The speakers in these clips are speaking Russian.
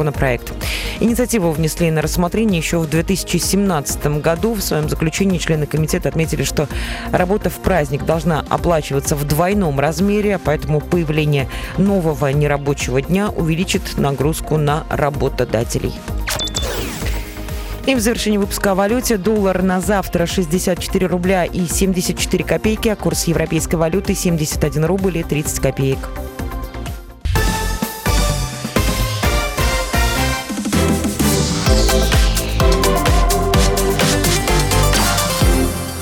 законопроект. Инициативу внесли на рассмотрение еще в 2017 году. В своем заключении члены комитета отметили, что работа в праздник должна оплачиваться в двойном размере, поэтому появление нового нерабочего дня увеличит нагрузку на работодателей. И в завершении выпуска о валюте. Доллар на завтра 64 рубля и 74 копейки, а курс европейской валюты 71 рубль и 30 копеек.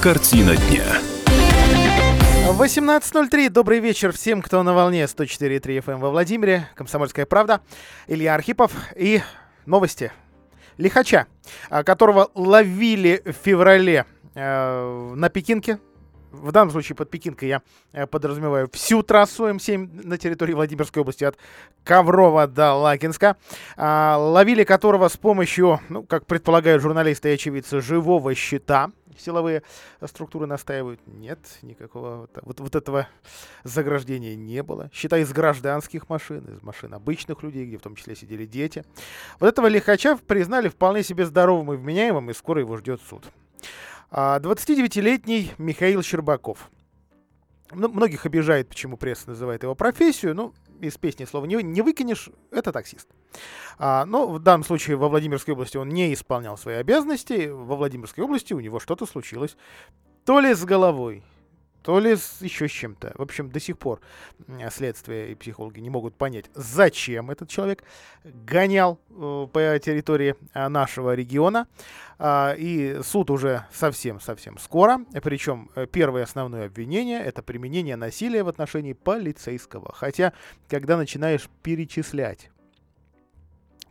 Картина дня. 18.03. Добрый вечер всем, кто на волне 104.3 FM эм во Владимире. Комсомольская правда. Илья Архипов. И новости. Лихача, а, которого ловили в феврале э, на Пекинке, в данном случае под Пекинкой я э, подразумеваю всю трассу М7 на территории Владимирской области от Коврова до Лакинска, а, ловили которого с помощью, ну, как предполагают журналисты и очевидцы, живого щита, силовые структуры настаивают. Нет, никакого вот, вот, этого заграждения не было. Считай, из гражданских машин, из машин обычных людей, где в том числе сидели дети. Вот этого лихача признали вполне себе здоровым и вменяемым, и скоро его ждет суд. 29-летний а, Михаил Щербаков. Ну, многих обижает, почему пресса называет его профессию. Ну, из песни слова не, не выкинешь, это таксист. А, но в данном случае во Владимирской области он не исполнял свои обязанности. Во Владимирской области у него что-то случилось. То ли с головой, то ли с еще с чем-то. В общем, до сих пор следствие и психологи не могут понять, зачем этот человек гонял э, по территории э, нашего региона. Э, и суд уже совсем-совсем скоро. Причем э, первое основное обвинение — это применение насилия в отношении полицейского. Хотя, когда начинаешь перечислять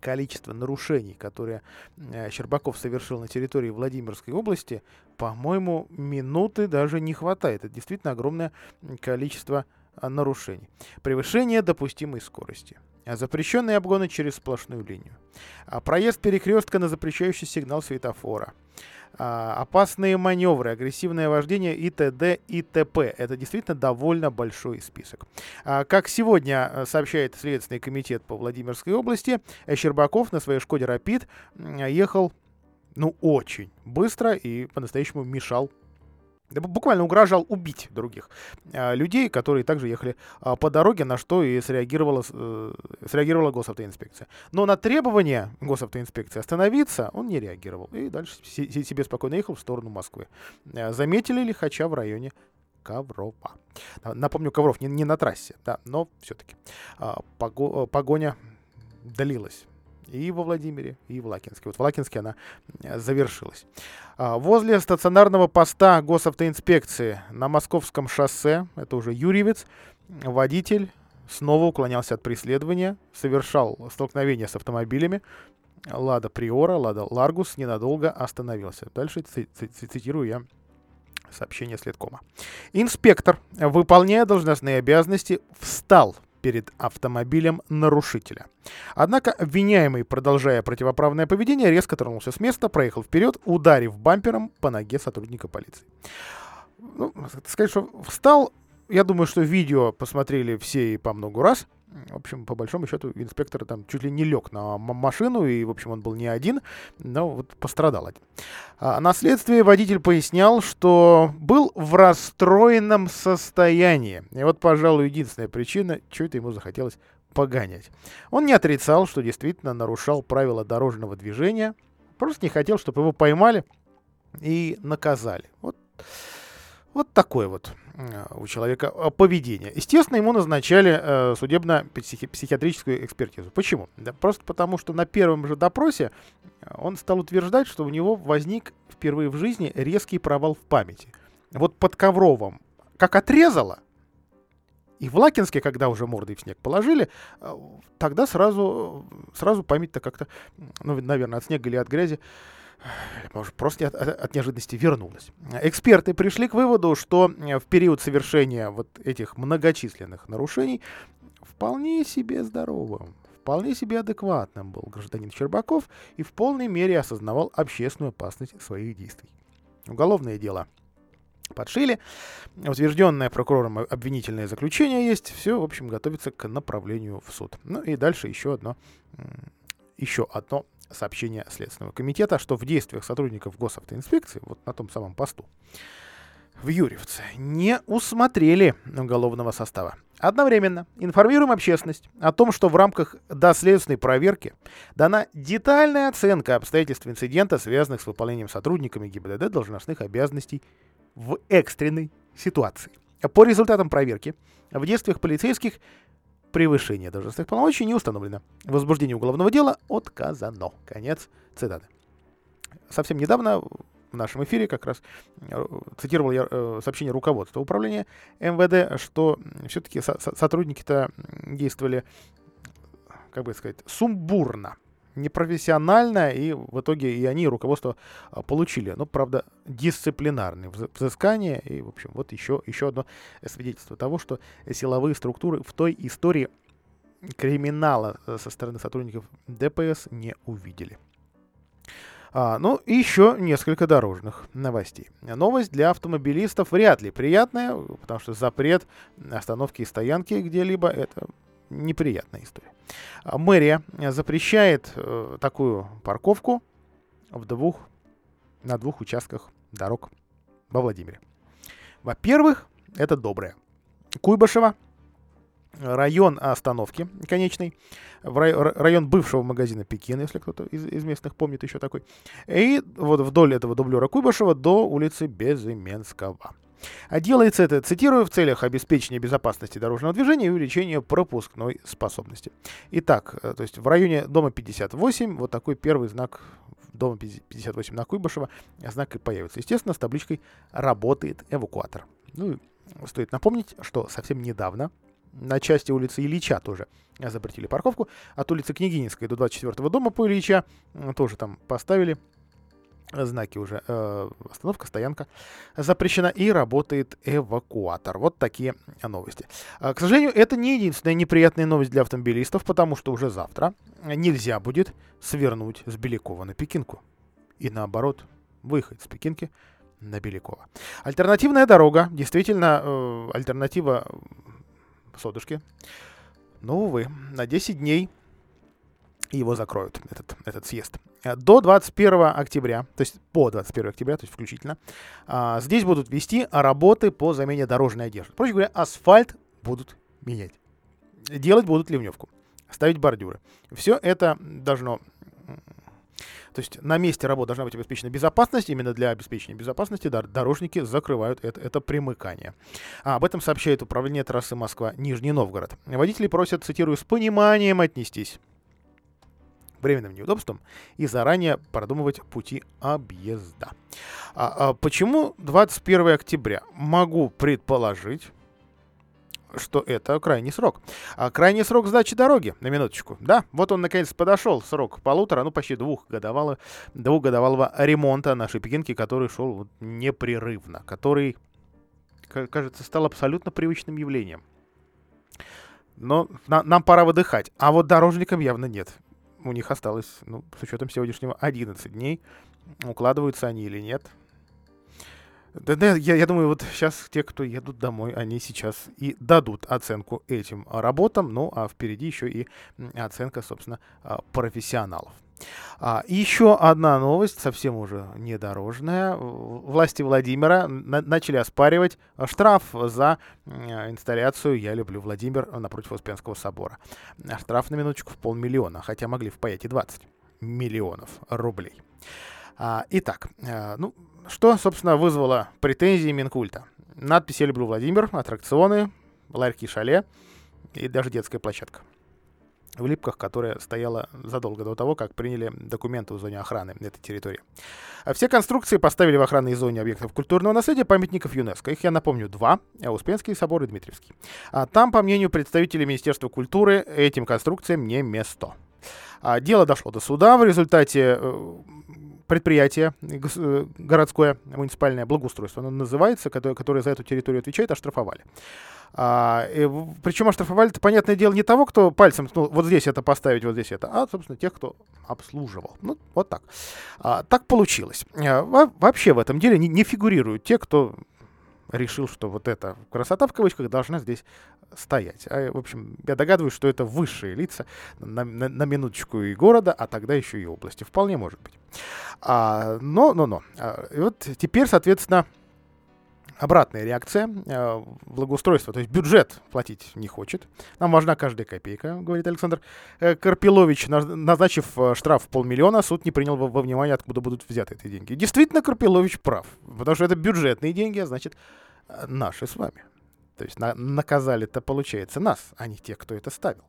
количество нарушений, которые э, Щербаков совершил на территории Владимирской области, по-моему, минуты даже не хватает. Это действительно огромное количество а, нарушений. Превышение допустимой скорости. Запрещенные обгоны через сплошную линию. А проезд перекрестка на запрещающий сигнал светофора. А, опасные маневры, агрессивное вождение и т.д. и т.п. Это действительно довольно большой список. А, как сегодня э, сообщает Следственный комитет по Владимирской области, Щербаков на своей «Шкоде Рапид» ехал ну, очень быстро и по-настоящему мешал буквально угрожал убить других э, людей, которые также ехали э, по дороге, на что и среагировала, э, среагировала госавтоинспекция. Но на требование госавтоинспекции остановиться он не реагировал. И дальше себе спокойно ехал в сторону Москвы. Э, заметили лихача в районе Коврова. Напомню, Ковров не, не на трассе, да, но все-таки пого, погоня длилась и во Владимире, и в Лакинске. Вот в Лакинске она э, завершилась. А, возле стационарного поста госавтоинспекции на Московском шоссе, это уже Юрьевец, водитель снова уклонялся от преследования, совершал столкновение с автомобилями. Лада Приора, Лада Ларгус ненадолго остановился. Дальше цитирую я сообщение следкома. Инспектор, выполняя должностные обязанности, встал перед автомобилем нарушителя. Однако обвиняемый, продолжая противоправное поведение, резко тронулся с места, проехал вперед, ударив бампером по ноге сотрудника полиции. Ну, сказать, что встал, я думаю, что видео посмотрели все и по много раз. В общем, по большому счету, инспектор там чуть ли не лег на машину, и, в общем, он был не один, но вот пострадал один. А на следствии водитель пояснял, что был в расстроенном состоянии. И вот, пожалуй, единственная причина, что это ему захотелось погонять. Он не отрицал, что действительно нарушал правила дорожного движения, просто не хотел, чтобы его поймали и наказали. Вот, вот такой вот Э, у человека э, поведение. Естественно, ему назначали э, судебно-психиатрическую экспертизу. Почему? Да просто потому, что на первом же допросе он стал утверждать, что у него возник впервые в жизни резкий провал в памяти. Вот под Ковровым как отрезало, и в Лакинске, когда уже мордой в снег положили, тогда сразу, сразу память-то как-то, ну, наверное, от снега или от грязи может, просто от, от неожиданности вернулась. Эксперты пришли к выводу, что э, в период совершения вот этих многочисленных нарушений вполне себе здоровым, вполне себе адекватным был гражданин Щербаков и в полной мере осознавал общественную опасность своих действий. Уголовное дело подшили, утвержденное прокурором обвинительное заключение есть, все, в общем, готовится к направлению в суд. Ну и дальше еще одно еще одно сообщение Следственного комитета, что в действиях сотрудников госавтоинспекции, вот на том самом посту, в Юрьевце не усмотрели уголовного состава. Одновременно информируем общественность о том, что в рамках доследственной проверки дана детальная оценка обстоятельств инцидента, связанных с выполнением сотрудниками ГИБДД должностных обязанностей в экстренной ситуации. По результатам проверки в действиях полицейских превышение должностных полномочий не установлено. Возбуждение уголовного дела отказано. Конец цитаты. Совсем недавно в нашем эфире как раз э, цитировал я э, сообщение руководства управления МВД, что все-таки со сотрудники-то действовали, как бы сказать, сумбурно, непрофессионально, и в итоге и они, руководство а, получили, ну, правда, дисциплинарные взыскания, и, в общем, вот еще, еще одно свидетельство того, что силовые структуры в той истории криминала э, со стороны сотрудников ДПС не увидели. А, ну, и еще несколько дорожных новостей. Новость для автомобилистов вряд ли приятная, потому что запрет остановки и стоянки где-либо — это неприятная история. А, мэрия запрещает э, такую парковку в двух, на двух участках дорог во Владимире. Во-первых, это доброе. Куйбышева, район остановки конечный, район бывшего магазина Пекин, если кто-то из, из местных помнит еще такой, и вот вдоль этого дублера Куйбышева до улицы Безыменского. А делается это, цитирую, в целях обеспечения безопасности дорожного движения и увеличения пропускной способности. Итак, э, то есть в районе дома 58 вот такой первый знак дома 58 на Куйбышева знак и появится. Естественно, с табличкой «Работает эвакуатор». Ну, стоит напомнить, что совсем недавно на части улицы Ильича тоже запретили парковку. От улицы Княгининской до 24 дома по Ильича тоже там поставили знаки уже. Э, остановка, стоянка запрещена и работает эвакуатор. Вот такие новости. Э, к сожалению, это не единственная неприятная новость для автомобилистов, потому что уже завтра нельзя будет свернуть с Белякова на Пекинку. И наоборот, выехать с Пекинки на Белякова. Альтернативная дорога, действительно, э, альтернатива Содушке. Но, увы, на 10 дней его закроют, этот, этот съезд. Э, до 21 октября, то есть по 21 октября, то есть включительно, а, здесь будут вести работы по замене дорожной одежды. Проще говоря, асфальт будут менять. Делать будут ливневку, ставить бордюры. Все это должно то есть на месте работы должна быть обеспечена безопасность. Именно для обеспечения безопасности дорожники закрывают это, это примыкание. А, об этом сообщает управление трассы Москва-Нижний Новгород. Водители просят, цитирую, с пониманием отнестись временным неудобством и заранее продумывать пути объезда. А, а почему 21 октября? Могу предположить, что это крайний срок. А крайний срок сдачи дороги, на минуточку. Да, вот он наконец подошел, срок полутора, ну почти двухгодовалого, двухгодовалого ремонта нашей пекинки, который шел непрерывно, который, кажется, стал абсолютно привычным явлением. Но на, нам пора выдыхать. А вот дорожникам явно нет у них осталось, ну, с учетом сегодняшнего, 11 дней. Укладываются они или нет. Да, да, я, я думаю, вот сейчас те, кто едут домой, они сейчас и дадут оценку этим работам, ну, а впереди еще и оценка, собственно, а, профессионалов. А, еще одна новость, совсем уже недорожная. Власти Владимира на начали оспаривать штраф за инсталляцию «Я люблю Владимир» напротив Успенского собора. Штраф на минуточку в полмиллиона, хотя могли впаять и 20 миллионов рублей. А, итак, а, ну, что, собственно, вызвало претензии Минкульта? Надпись «Я люблю Владимир», аттракционы, ларьки шале и даже детская площадка в Липках, которая стояла задолго до того, как приняли документы в зоне охраны этой территории. А все конструкции поставили в охранной зоне объектов культурного наследия памятников ЮНЕСКО. Их я напомню два. Успенский собор и Дмитриевский. А там, по мнению представителей Министерства культуры, этим конструкциям не место. А дело дошло до суда. В результате э, предприятие э, городское муниципальное благоустройство, оно называется, которое, которое за эту территорию отвечает, оштрафовали. А, и, причем оштрафовали, это, понятное дело, не того, кто пальцем, ну, вот здесь это поставить, вот здесь это, а, собственно, тех, кто обслуживал. Ну, вот так. А, так получилось. А, во, вообще в этом деле не, не фигурируют те, кто решил, что вот эта красота в кавычках должна здесь стоять. А, в общем, я догадываюсь, что это высшие лица на, на, на минуточку и города, а тогда еще и области. Вполне может быть. А, но, но, но. А, и вот теперь, соответственно, обратная реакция. Э, благоустройство, то есть бюджет платить не хочет. Нам важна каждая копейка, говорит Александр э, Карпилович. Назначив э, штраф в полмиллиона, суд не принял во, внимание, откуда будут взяты эти деньги. Действительно, Карпилович прав, потому что это бюджетные деньги, а значит, наши с вами. То есть на, наказали-то, получается, нас, а не тех, кто это ставил.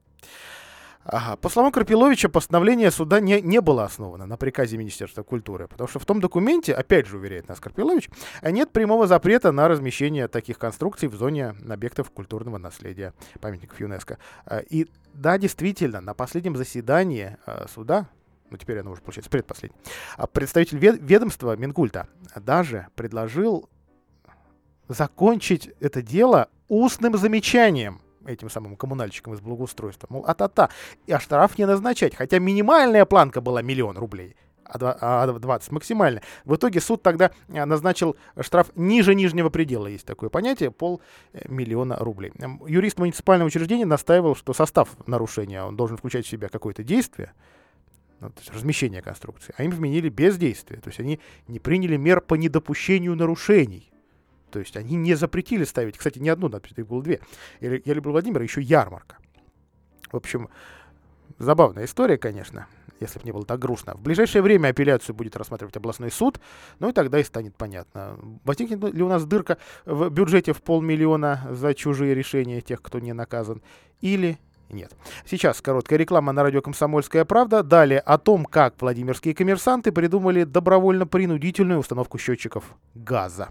Ага. По словам Карпиловича, постановление суда не, не было основано на приказе Министерства культуры, потому что в том документе, опять же уверяет нас Карпилович, нет прямого запрета на размещение таких конструкций в зоне объектов культурного наследия памятников ЮНЕСКо. А, и да, действительно, на последнем заседании а, суда, ну теперь оно уже получается предпоследнее, а представитель ведомства Минкульта даже предложил закончить это дело устным замечанием этим самым коммунальщикам из благоустройства. Мол, а-та-та. И а штраф не назначать. Хотя минимальная планка была миллион рублей а 20 а максимально. В итоге суд тогда а, назначил штраф ниже нижнего предела, есть такое понятие, полмиллиона э, рублей. Юрист муниципального учреждения настаивал, что состав нарушения, он должен включать в себя какое-то действие, ну, то есть размещение конструкции, а им вменили бездействие, то есть они не приняли мер по недопущению нарушений. То есть они не запретили ставить, кстати, не одну надпись, их было две. Я, люблю Владимира, еще ярмарка. В общем, забавная история, конечно, если бы не было так грустно. В ближайшее время апелляцию будет рассматривать областной суд, ну и тогда и станет понятно, возникнет ли у нас дырка в бюджете в полмиллиона за чужие решения тех, кто не наказан, или нет. Сейчас короткая реклама на радио «Комсомольская правда». Далее о том, как владимирские коммерсанты придумали добровольно-принудительную установку счетчиков газа.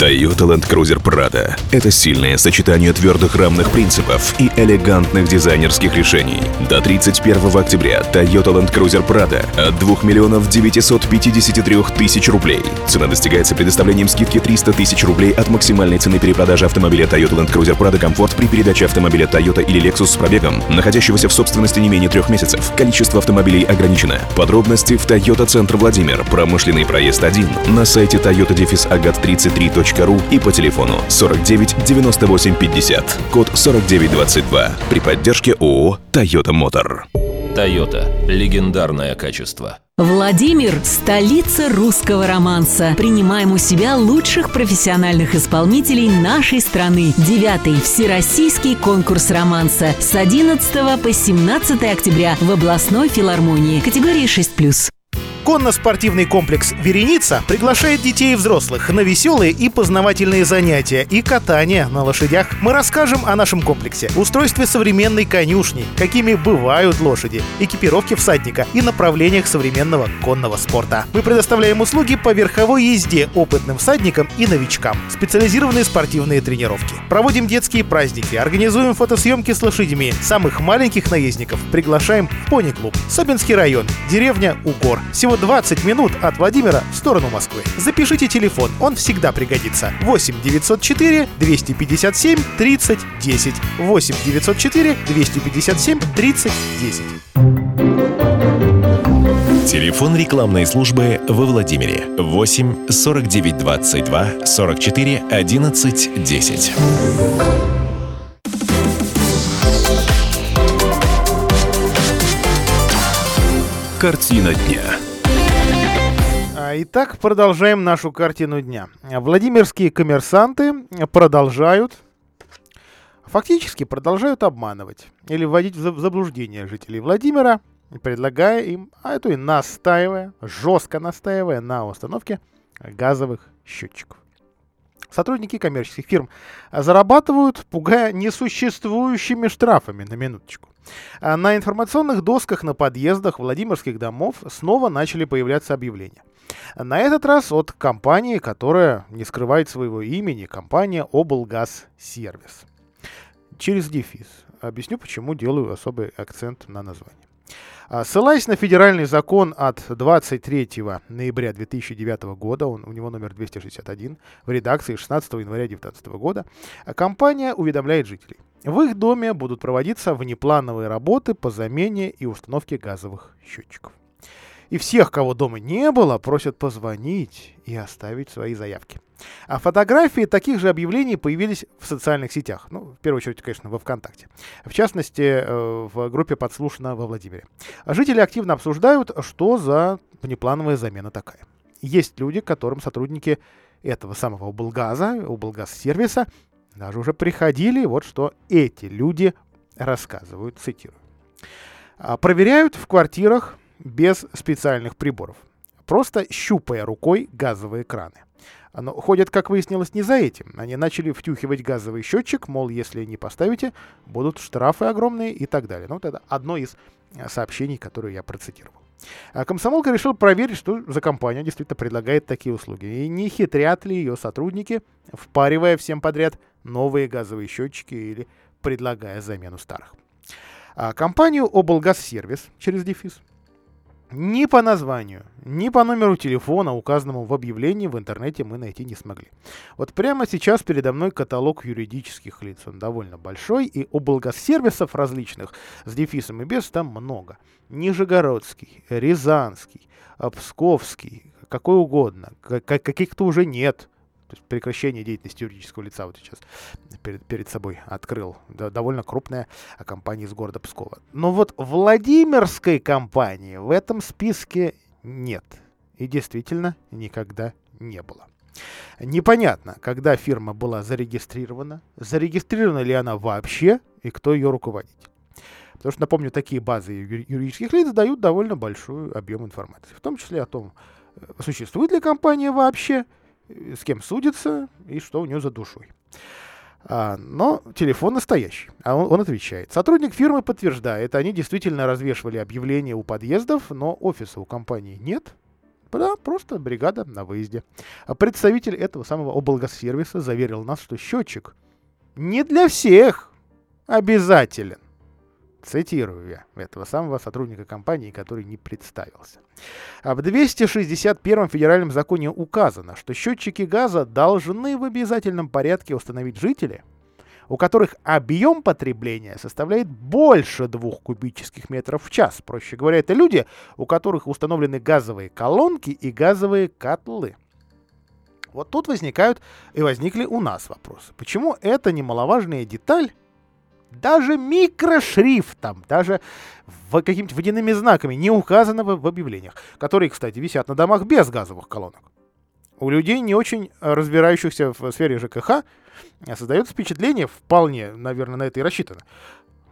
Toyota Land Cruiser Prado – это сильное сочетание твердых рамных принципов и элегантных дизайнерских решений. До 31 октября Toyota Land Cruiser Prado от 2 миллионов 953 тысяч рублей. Цена достигается предоставлением скидки 300 тысяч рублей от максимальной цены перепродажи автомобиля Toyota Land Cruiser Prado Комфорт при передаче автомобиля Toyota или Lexus с пробегом, находящегося в собственности не менее трех месяцев. Количество автомобилей ограничено. Подробности в Toyota Центр Владимир, промышленный проезд 1, на сайте toyota-agat33.com ру и по телефону 49 98 50, код 4922 при поддержке ООО «Тойота Мотор». «Тойота» – легендарное качество. Владимир – столица русского романса. Принимаем у себя лучших профессиональных исполнителей нашей страны. Девятый Всероссийский конкурс романса с 11 по 17 октября в областной филармонии категории 6+. Конно-спортивный комплекс «Вереница» приглашает детей и взрослых на веселые и познавательные занятия и катание на лошадях. Мы расскажем о нашем комплексе, устройстве современной конюшни, какими бывают лошади, экипировке всадника и направлениях современного конного спорта. Мы предоставляем услуги по верховой езде опытным всадникам и новичкам, специализированные спортивные тренировки. Проводим детские праздники, организуем фотосъемки с лошадьми. Самых маленьких наездников приглашаем в пони-клуб. Собинский район, деревня Угор. Сегодня всего 20 минут от Владимира в сторону Москвы. Запишите телефон, он всегда пригодится. 8 904 257 30 10. 8 904 257 30 10. Телефон рекламной службы во Владимире 8 49 22 44 11 10. Картина дня. Итак, продолжаем нашу картину дня. Владимирские коммерсанты продолжают, фактически продолжают обманывать или вводить в заблуждение жителей Владимира, предлагая им, а это и настаивая, жестко настаивая на установке газовых счетчиков. Сотрудники коммерческих фирм зарабатывают, пугая несуществующими штрафами на минуточку. А на информационных досках на подъездах Владимирских домов снова начали появляться объявления. На этот раз от компании, которая не скрывает своего имени, компания Облгаз Сервис. Через дефис. Объясню, почему делаю особый акцент на название. А, ссылаясь на федеральный закон от 23 ноября 2009 года, он, у него номер 261, в редакции 16 января 2019 года, компания уведомляет жителей. В их доме будут проводиться внеплановые работы по замене и установке газовых счетчиков. И всех, кого дома не было, просят позвонить и оставить свои заявки. А фотографии таких же объявлений появились в социальных сетях. Ну, в первую очередь, конечно, во ВКонтакте. В частности, э, в группе «Подслушано» во Владимире. Жители активно обсуждают, что за внеплановая замена такая. Есть люди, которым сотрудники этого самого облгаза, облгаз-сервиса, даже уже приходили, вот что эти люди рассказывают, цитирую. «А, проверяют в квартирах без специальных приборов, просто щупая рукой газовые краны. Но ходят, как выяснилось, не за этим. Они начали втюхивать газовый счетчик, мол, если не поставите, будут штрафы огромные и так далее. Ну, вот это одно из э, сообщений, которые я процитировал. А комсомолка решил проверить, что за компания действительно предлагает такие услуги. И не хитрят ли ее сотрудники, впаривая всем подряд новые газовые счетчики или предлагая замену старых. А компанию Облгазсервис через дефис ни по названию, ни по номеру телефона, указанному в объявлении, в интернете мы найти не смогли. Вот прямо сейчас передо мной каталог юридических лиц. Он довольно большой, и облгазсервисов различных с дефисом и без там много. Нижегородский, Рязанский, Псковский, какой угодно. Каких-то уже нет. Прекращение деятельности юридического лица вот сейчас перед, перед собой открыл. Да, довольно крупная компания из города Пскова. Но вот Владимирской компании в этом списке нет. И действительно никогда не было. Непонятно, когда фирма была зарегистрирована, зарегистрирована ли она вообще и кто ее руководитель. Потому что, напомню, такие базы юридических лиц дают довольно большой объем информации, в том числе о том, э, существует ли компания вообще, с кем судится и что у него за душой. А, но телефон настоящий, а он, он отвечает. Сотрудник фирмы подтверждает, они действительно развешивали объявления у подъездов, но офиса у компании нет. Да, просто бригада на выезде. А представитель этого самого облгосервиса заверил нас, что счетчик не для всех обязателен. Цитирую я этого самого сотрудника компании, который не представился. А в 261 федеральном законе указано, что счетчики газа должны в обязательном порядке установить жители, у которых объем потребления составляет больше 2 кубических метров в час. Проще говоря, это люди, у которых установлены газовые колонки и газовые котлы. Вот тут возникают и возникли у нас вопросы. Почему эта немаловажная деталь даже микрошрифтом, даже какими-то водяными знаками не указано в объявлениях, которые, кстати, висят на домах без газовых колонок. У людей, не очень разбирающихся в сфере ЖКХ, создается впечатление, вполне, наверное, на это и рассчитано,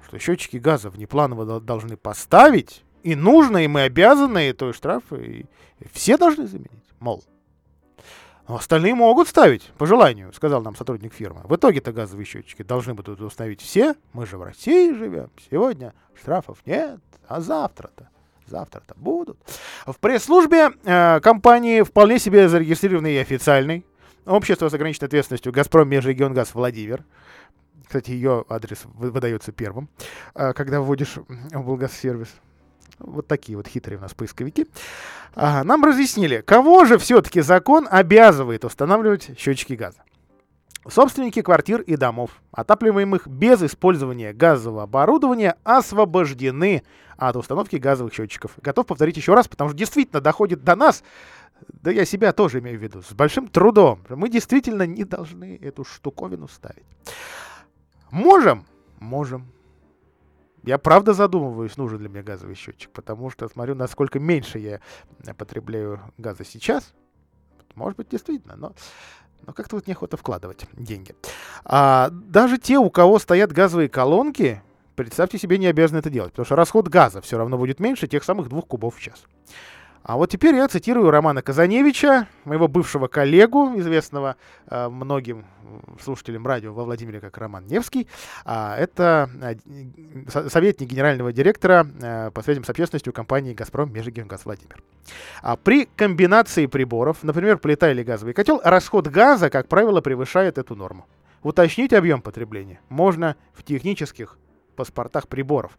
что счетчики газа внепланово должны поставить, и нужно, и мы обязаны, и то и штрафы, и все должны заменить. Мол, но остальные могут ставить, по желанию, сказал нам сотрудник фирмы. В итоге-то газовые счетчики должны будут установить все. Мы же в России живем. Сегодня штрафов нет, а завтра-то. Завтра-то будут. В пресс-службе э, компании вполне себе зарегистрированный и официальный. Общество с ограниченной ответственностью «Газпром Межрегионгаз Владимир». Кстати, ее адрес выдается первым, э, когда вводишь в Болгазсервис. Вот такие вот хитрые у нас поисковики. Ага, нам разъяснили, кого же все-таки закон обязывает устанавливать счетчики газа. Собственники квартир и домов, отапливаемых без использования газового оборудования, освобождены от установки газовых счетчиков. Готов повторить еще раз, потому что действительно доходит до нас, да я себя тоже имею в виду, с большим трудом. Мы действительно не должны эту штуковину ставить. Можем? Можем. Я правда задумываюсь, нужен ли мне газовый счетчик, потому что смотрю, насколько меньше я потребляю газа сейчас. Может быть, действительно, но, но как-то вот неохота вкладывать деньги. А, даже те, у кого стоят газовые колонки, представьте себе, не обязаны это делать, потому что расход газа все равно будет меньше тех самых двух кубов в час. А вот теперь я цитирую Романа Казаневича, моего бывшего коллегу, известного э, многим слушателям радио во Владимире как Роман Невский. А, это э, советник генерального директора э, по связям с общественностью компании «Газпром» Межрегионгаз Владимир. А при комбинации приборов, например, плита или газовый котел, расход газа, как правило, превышает эту норму. Уточнить объем потребления можно в технических паспортах приборов.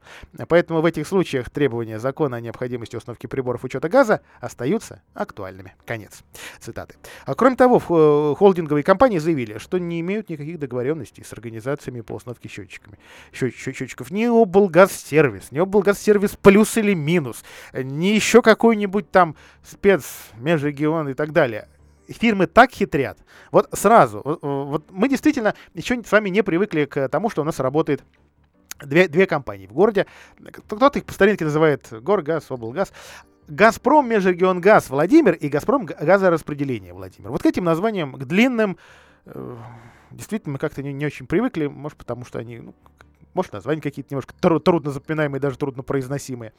Поэтому в этих случаях требования закона о необходимости установки приборов учета газа остаются актуальными. Конец цитаты. А кроме того, э, холдинговые компании заявили, что не имеют никаких договоренностей с организациями по установке счетчиками, счет, счетчиков. Ни облгазсервис, ни облгазсервис плюс или минус, ни еще какой-нибудь там спец, межрегион и так далее фирмы так хитрят. Вот сразу, вот мы действительно еще с вами не привыкли к тому, что у нас работает две, две компании в городе. Кто-то их по старинке называет Горгаз, Облгаз. Газпром Межрегионгаз Владимир и Газпром Газораспределение Владимир. Вот к этим названиям, к длинным, э, действительно мы как-то не, не очень привыкли, может потому что они, ну, может названия какие-то немножко тру- трудно запоминаемые, даже трудно произносимые.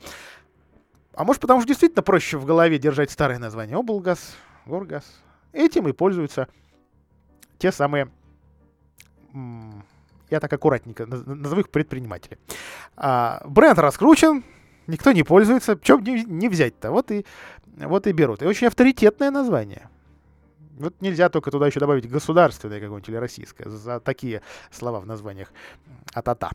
А может потому что действительно проще в голове держать старое название. Облгаз, Горгаз, Этим и пользуются те самые, я так аккуратненько назову их предприниматели. А, бренд раскручен, никто не пользуется, чем не, не взять-то, вот и, вот и берут. И очень авторитетное название. Вот нельзя только туда еще добавить государственное какое-нибудь или российское. За такие слова в названиях а-та-та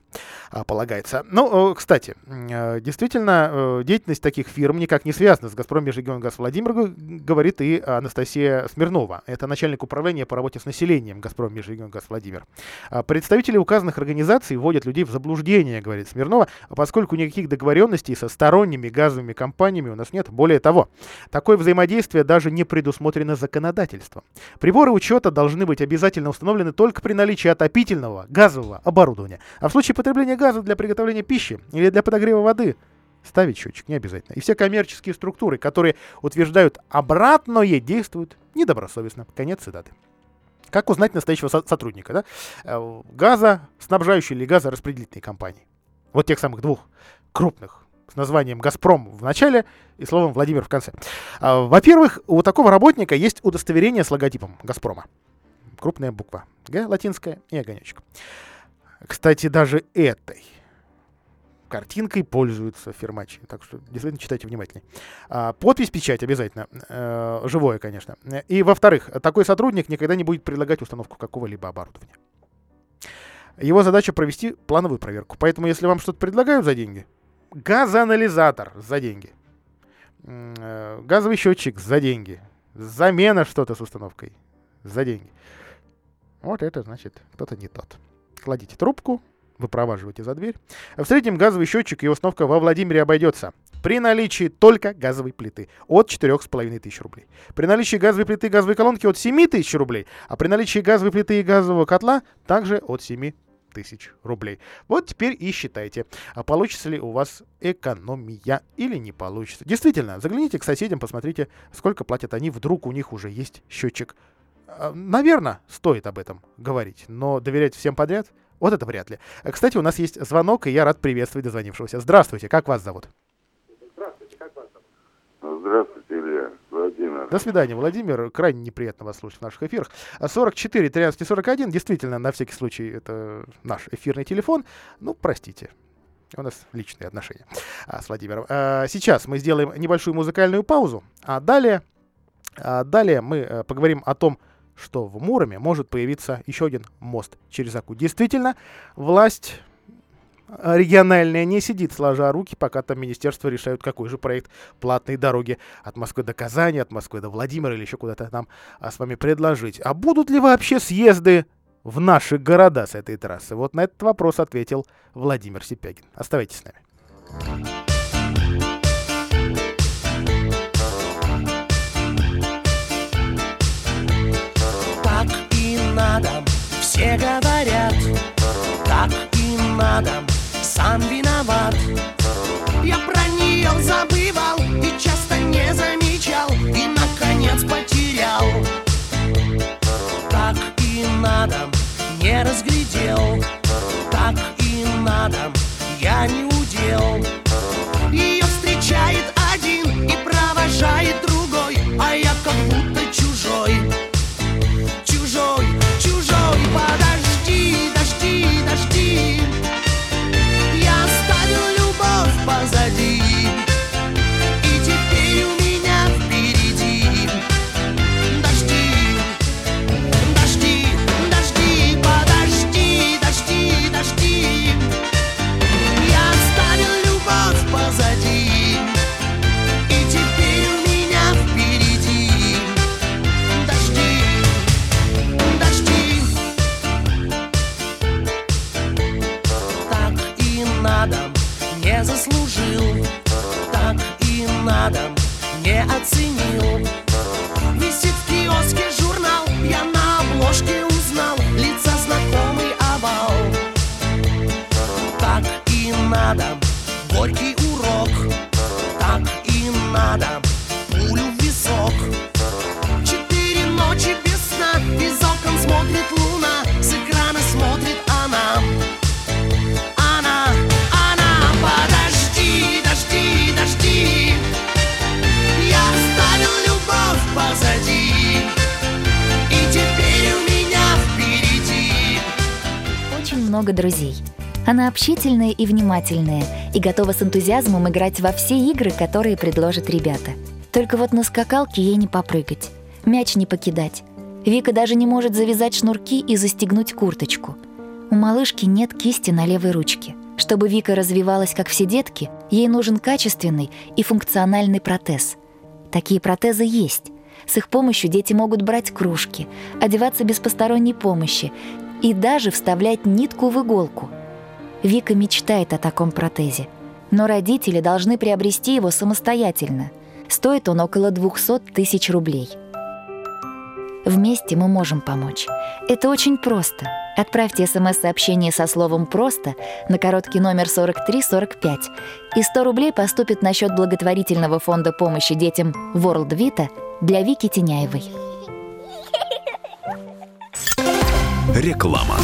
полагается. Ну, кстати, э, действительно, э, деятельность таких фирм никак не связана с «Газпром Межрегионгаз Владимир», говорит и Анастасия Смирнова. Это начальник управления по работе с населением «Газпром Межрегионгаз Владимир». А представители указанных организаций вводят людей в заблуждение, говорит Смирнова, поскольку никаких договоренностей со сторонними газовыми компаниями у нас нет. Более того, такое взаимодействие даже не предусмотрено законодательством производства. Приборы учета должны быть обязательно установлены только при наличии отопительного газового оборудования. А в случае потребления газа для приготовления пищи или для подогрева воды ставить счетчик не обязательно. И все коммерческие структуры, которые утверждают обратное, действуют недобросовестно. Конец цитаты. Как узнать настоящего со- сотрудника? Да? Э, газа, снабжающей или газораспределительной компании. Вот тех самых двух крупных названием «Газпром» в начале и словом «Владимир» в конце. А, во-первых, у такого работника есть удостоверение с логотипом «Газпрома». Крупная буква «Г» латинская и огонечек. Кстати, даже этой картинкой пользуются фирмачи. Так что действительно читайте внимательнее. А, подпись, печать обязательно. Э, живое, конечно. И во-вторых, такой сотрудник никогда не будет предлагать установку какого-либо оборудования. Его задача провести плановую проверку. Поэтому, если вам что-то предлагают за деньги, газоанализатор за деньги. Э, газовый счетчик за деньги. Замена что-то с установкой за деньги. Вот это значит, кто-то не тот. Кладите трубку, выпроваживаете за дверь. В среднем газовый счетчик и установка во Владимире обойдется при наличии только газовой плиты от 4,5 тысяч рублей. При наличии газовой плиты и газовой колонки от 7 тысяч рублей, а при наличии газовой плиты и газового котла также от 7 тысяч рублей. Вот теперь и считайте, а получится ли у вас экономия или не получится. Действительно, загляните к соседям, посмотрите, сколько платят они, вдруг у них уже есть счетчик. А, Наверное, стоит об этом говорить, но доверять всем подряд вот это вряд ли. Кстати, у нас есть звонок, и я рад приветствовать дозвонившегося. Здравствуйте, как вас зовут? Здравствуйте, как вас зовут? Здравствуйте. Владимир. До свидания, Владимир. Крайне неприятно вас слушать в наших эфирах. 44 13 41, действительно, на всякий случай, это наш эфирный телефон. Ну, простите, у нас личные отношения а, с Владимиром. А, сейчас мы сделаем небольшую музыкальную паузу, а далее, а далее мы а, поговорим о том, что в Муроме может появиться еще один мост через Аку. Действительно, власть региональная не сидит сложа руки, пока там министерство решают, какой же проект платной дороги от Москвы до Казани, от Москвы до Владимира или еще куда-то нам а, с вами предложить. А будут ли вообще съезды в наши города с этой трассы? Вот на этот вопрос ответил Владимир Сипягин. Оставайтесь с нами. Так и надо, все говорят, так и надо, сам виноват. Я про нее забывал и часто не замечал И, наконец, потерял. Так и надо, не разглядел. Так и надо, я не удел. Ее встречает один и провожает другой А я как будто чужой Общительная и внимательная и готова с энтузиазмом играть во все игры, которые предложат ребята. Только вот на скакалке ей не попрыгать, мяч не покидать. Вика даже не может завязать шнурки и застегнуть курточку. У малышки нет кисти на левой ручке. Чтобы Вика развивалась, как все детки, ей нужен качественный и функциональный протез. Такие протезы есть. С их помощью дети могут брать кружки, одеваться без посторонней помощи и даже вставлять нитку в иголку. Вика мечтает о таком протезе. Но родители должны приобрести его самостоятельно. Стоит он около 200 тысяч рублей. Вместе мы можем помочь. Это очень просто. Отправьте смс-сообщение со словом «просто» на короткий номер 4345, и 100 рублей поступит на счет благотворительного фонда помощи детям World Vita для Вики Теняевой. Реклама.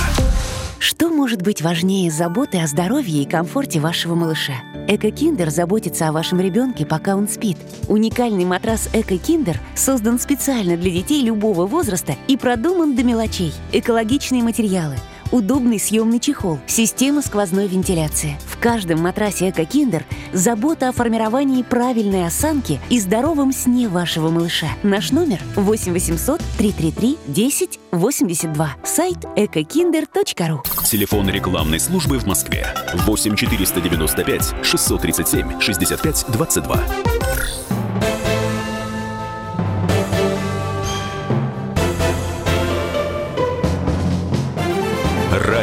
Что может быть важнее заботы о здоровье и комфорте вашего малыша? Эко-Киндер заботится о вашем ребенке, пока он спит. Уникальный матрас Эко-Киндер создан специально для детей любого возраста и продуман до мелочей. Экологичные материалы – удобный съемный чехол, система сквозной вентиляции. В каждом матрасе Эко Киндер забота о формировании правильной осанки и здоровом сне вашего малыша. Наш номер 8 800 333 10 82. Сайт экокиндер.ру. Телефон рекламной службы в Москве 8 495 637 65 22.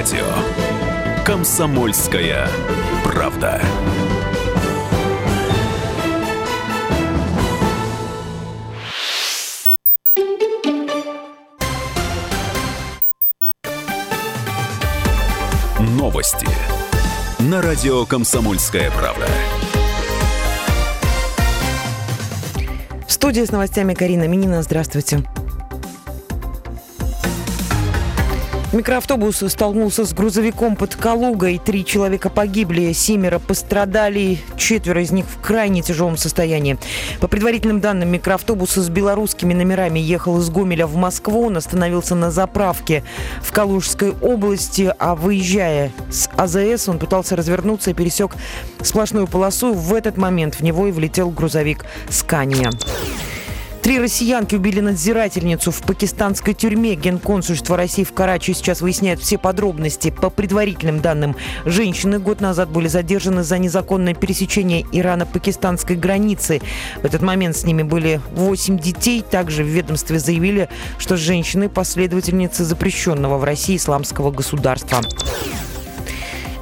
Радио Комсомольская правда. Новости на радио Комсомольская правда. В студии с новостями Карина Минина. Здравствуйте. Микроавтобус столкнулся с грузовиком под Калугой. Три человека погибли, семеро пострадали, четверо из них в крайне тяжелом состоянии. По предварительным данным, микроавтобус с белорусскими номерами ехал из Гомеля в Москву. Он остановился на заправке в Калужской области, а выезжая с АЗС, он пытался развернуться и пересек сплошную полосу. В этот момент в него и влетел грузовик «Скания». Три россиянки убили надзирательницу в пакистанской тюрьме. Генконсульство России в Карачи сейчас выясняет все подробности. По предварительным данным, женщины год назад были задержаны за незаконное пересечение Ирано-пакистанской границы. В этот момент с ними были восемь детей. Также в ведомстве заявили, что женщины – последовательницы запрещенного в России исламского государства.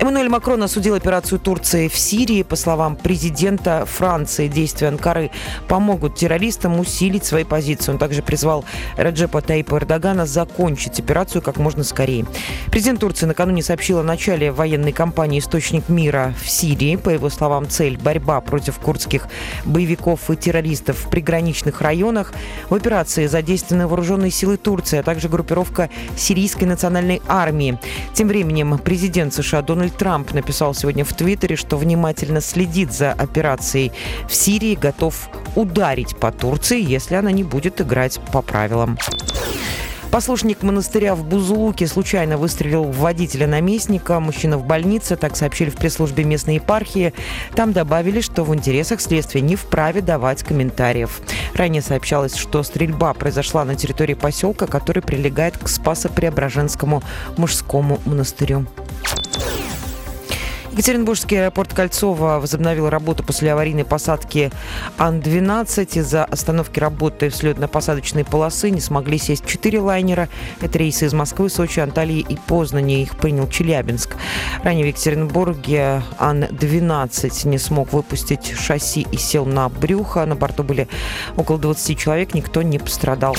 Эммануэль Макрон осудил операцию Турции в Сирии. По словам президента Франции, действия Анкары помогут террористам усилить свои позиции. Он также призвал Раджепа Таипа Эрдогана закончить операцию как можно скорее. Президент Турции накануне сообщил о начале военной кампании «Источник мира» в Сирии. По его словам, цель – борьба против курдских боевиков и террористов в приграничных районах. В операции задействованы вооруженные силы Турции, а также группировка Сирийской национальной армии. Тем временем президент США Дональд Трамп написал сегодня в Твиттере, что внимательно следит за операцией в Сирии, готов ударить по Турции, если она не будет играть по правилам. Послушник монастыря в Бузулуке случайно выстрелил в водителя наместника. Мужчина в больнице, так сообщили в пресс-службе местной епархии. Там добавили, что в интересах следствия не вправе давать комментариев. Ранее сообщалось, что стрельба произошла на территории поселка, который прилегает к Спасо-Преображенскому мужскому монастырю. Екатеринбургский аэропорт Кольцова возобновил работу после аварийной посадки Ан-12. Из-за остановки работы взлетно-посадочной полосы не смогли сесть четыре лайнера. Это рейсы из Москвы, Сочи, Анталии и Познани. Их принял Челябинск. Ранее в Екатеринбурге Ан-12 не смог выпустить шасси и сел на брюхо. На борту были около 20 человек, никто не пострадал.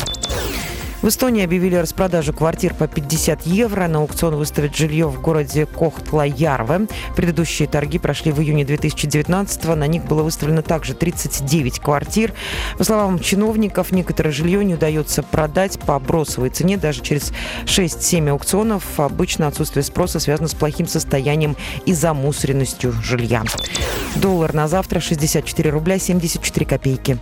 В Эстонии объявили распродажу квартир по 50 евро. На аукцион выставят жилье в городе Кохтла-Ярве. Предыдущие торги прошли в июне 2019 -го. На них было выставлено также 39 квартир. По словам чиновников, некоторое жилье не удается продать по бросовой цене даже через 6-7 аукционов. Обычно отсутствие спроса связано с плохим состоянием и замусоренностью жилья. Доллар на завтра 64 рубля 74 копейки.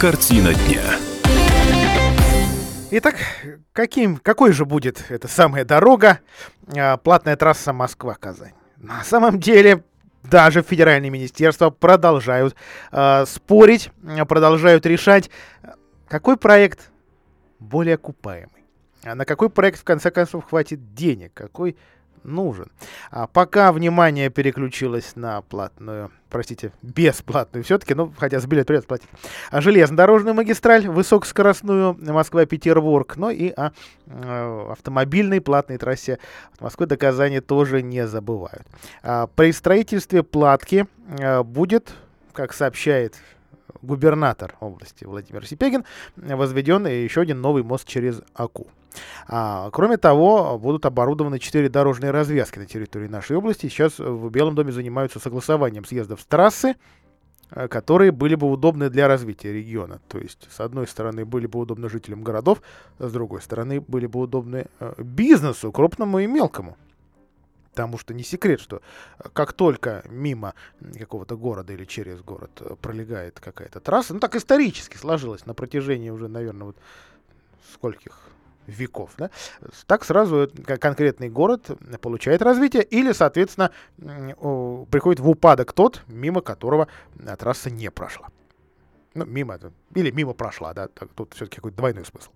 Картина дня. Итак, каким, какой же будет эта самая дорога, а, платная трасса Москва-Казань? На самом деле, даже федеральные министерства продолжают э, спорить, продолжают решать, какой проект более окупаемый, а на какой проект в конце концов хватит денег, какой нужен. А пока внимание переключилось на платную, простите, бесплатную все-таки, ну, хотя за билет придется платить, а железнодорожную магистраль, высокоскоростную Москва-Петербург, ну и о э, автомобильной платной трассе от Москвы до Казани тоже не забывают. А при строительстве платки э, будет, как сообщает губернатор области Владимир Сипегин, возведен еще один новый мост через Аку. А, кроме того, будут оборудованы четыре дорожные развязки на территории нашей области. Сейчас в Белом доме занимаются согласованием съездов с трассы, э, которые были бы удобны для развития региона. То есть, с одной стороны, были бы удобны жителям городов, с другой стороны, были бы удобны э, бизнесу, крупному и мелкому. Потому что не секрет, что э, как только мимо какого-то города или через город пролегает какая-то трасса, ну так исторически сложилось на протяжении уже, наверное, вот скольких веков. Да? Так сразу конкретный город получает развитие или, соответственно, приходит в упадок тот, мимо которого трасса не прошла. Ну, мимо, или мимо прошла, да, тут все-таки какой-то двойной смысл.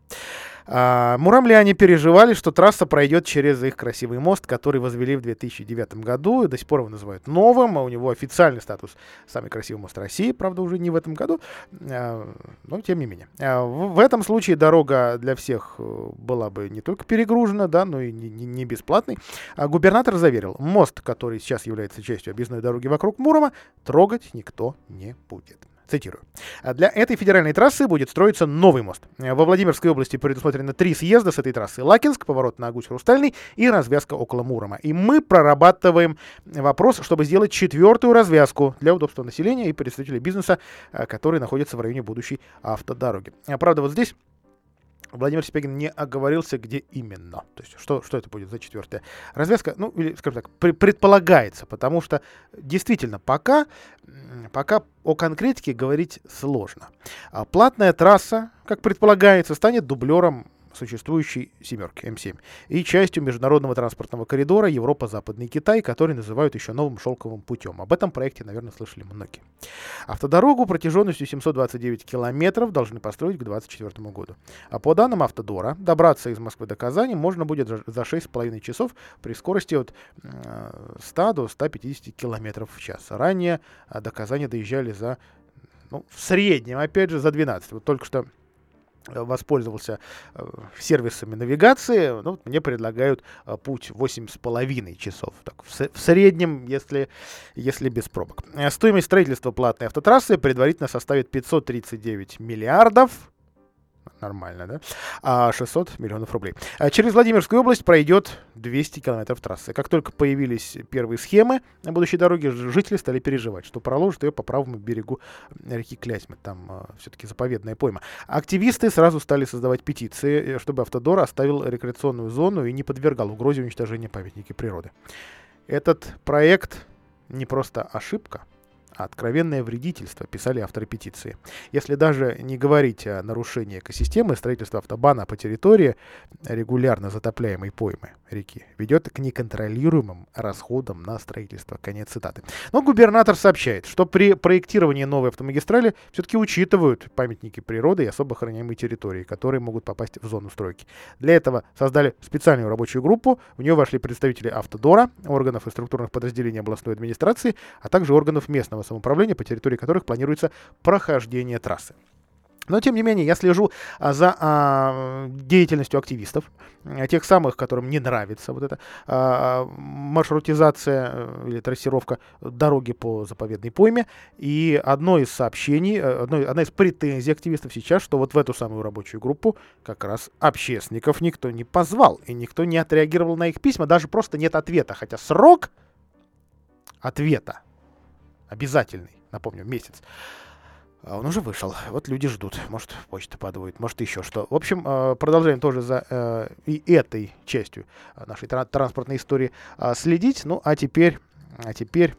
А, мурамляне переживали, что трасса пройдет через их красивый мост, который возвели в 2009 году, и до сих пор его называют новым, а у него официальный статус самый красивый мост России, правда, уже не в этом году, а, но тем не менее. А, в, этом случае дорога для всех э, была бы не только перегружена, да, но и не бесплатной. А губернатор заверил, мост, который сейчас является частью объездной дороги вокруг Мурома, трогать никто не будет. Цитирую. Для этой федеральной трассы будет строиться новый мост. Во Владимирской области предусмотрено три съезда с этой трассы. Лакинск, поворот на Гусь Хрустальный и развязка около Мурома. И мы прорабатываем вопрос, чтобы сделать четвертую развязку для удобства населения и представителей бизнеса, э, которые находятся в районе будущей автодороги. Правда, вот здесь Владимир Сипягин не оговорился, где именно. То есть, что, что это будет за четвертая развязка? Ну, или, скажем так, предполагается, потому что действительно пока, пока о конкретике говорить сложно. А платная трасса, как предполагается, станет дублером существующей «семерки» М7 и частью международного транспортного коридора Европа-Западный Китай, который называют еще новым шелковым путем. Об этом проекте, наверное, слышали многие. Автодорогу протяженностью 729 километров должны построить к 2024 году. А по данным Автодора, добраться из Москвы до Казани можно будет за 6,5 часов при скорости от 100 до 150 километров в час. Ранее а, до Казани доезжали за ну, в среднем, опять же, за 12. Вот только что воспользовался э, сервисами навигации, ну, мне предлагают э, путь 8,5 часов. Так, в, среднем, если, если без пробок. Э, стоимость строительства платной автотрассы предварительно составит 539 миллиардов Нормально, да? А 600 миллионов рублей. А через Владимирскую область пройдет 200 километров трассы. Как только появились первые схемы на будущей дороге, жители стали переживать, что проложат ее по правому берегу реки Клязьмы. Там а, все-таки заповедная пойма. Активисты сразу стали создавать петиции, э, чтобы Автодор оставил рекреационную зону и не подвергал угрозе уничтожения памятники природы. Этот проект не просто ошибка, откровенное вредительство, писали авторы петиции. Если даже не говорить о нарушении экосистемы, строительство автобана по территории регулярно затопляемой поймы реки ведет к неконтролируемым расходам на строительство. Конец цитаты. Но губернатор сообщает, что при проектировании новой автомагистрали все-таки учитывают памятники природы и особо охраняемые территории, которые могут попасть в зону стройки. Для этого создали специальную рабочую группу, в нее вошли представители Автодора, органов и структурных подразделений областной администрации, а также органов местного самоуправления, по территории которых планируется прохождение трассы. Но, тем не менее, я слежу а, за а, деятельностью активистов, а, тех самых, которым не нравится вот эта а, маршрутизация э, или трассировка дороги по заповедной пойме. И одно из сообщений, э, одно, одна из претензий активистов сейчас, что вот в эту самую рабочую группу как раз общественников никто не позвал, и никто не отреагировал на их письма, даже просто нет ответа, хотя срок ответа обязательный, напомню, месяц. А он уже вышел. Вот люди ждут. Может, почта подводит, может, еще что. В общем, э, продолжаем тоже за э, и этой частью нашей транспортной истории а, следить. Ну, а теперь, а теперь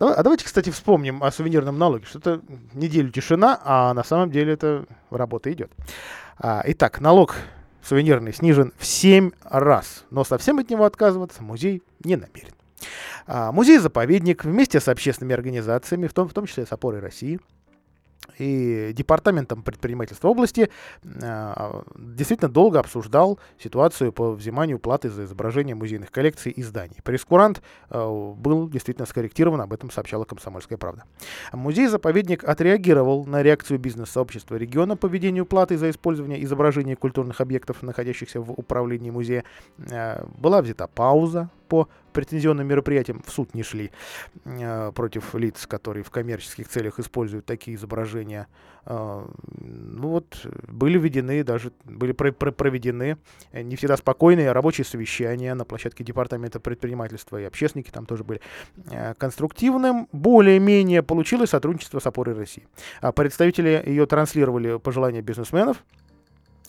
А давайте, кстати, вспомним о сувенирном налоге. Что-то неделю тишина, а на самом деле это работа идет. А, итак, налог сувенирный снижен в 7 раз, но совсем от него отказываться музей не намерен. А, музей-заповедник вместе с общественными организациями, в том, в том числе с опорой России, и Департаментом предпринимательства области э, действительно долго обсуждал ситуацию по взиманию платы за изображение музейных коллекций и зданий. Прескурант э, был действительно скорректирован, об этом сообщала «Комсомольская правда». Музей-заповедник отреагировал на реакцию бизнес-сообщества региона по введению платы за использование изображений культурных объектов, находящихся в управлении музея. Э, была взята пауза по претензионным мероприятиям в суд не шли э, против лиц, которые в коммерческих целях используют такие изображения. Э, ну вот, были введены, даже были про про проведены э, не всегда спокойные рабочие совещания на площадке Департамента предпринимательства, и общественники там тоже были э, конструктивным. Более-менее получилось сотрудничество с опорой России. А представители ее транслировали пожелания бизнесменов,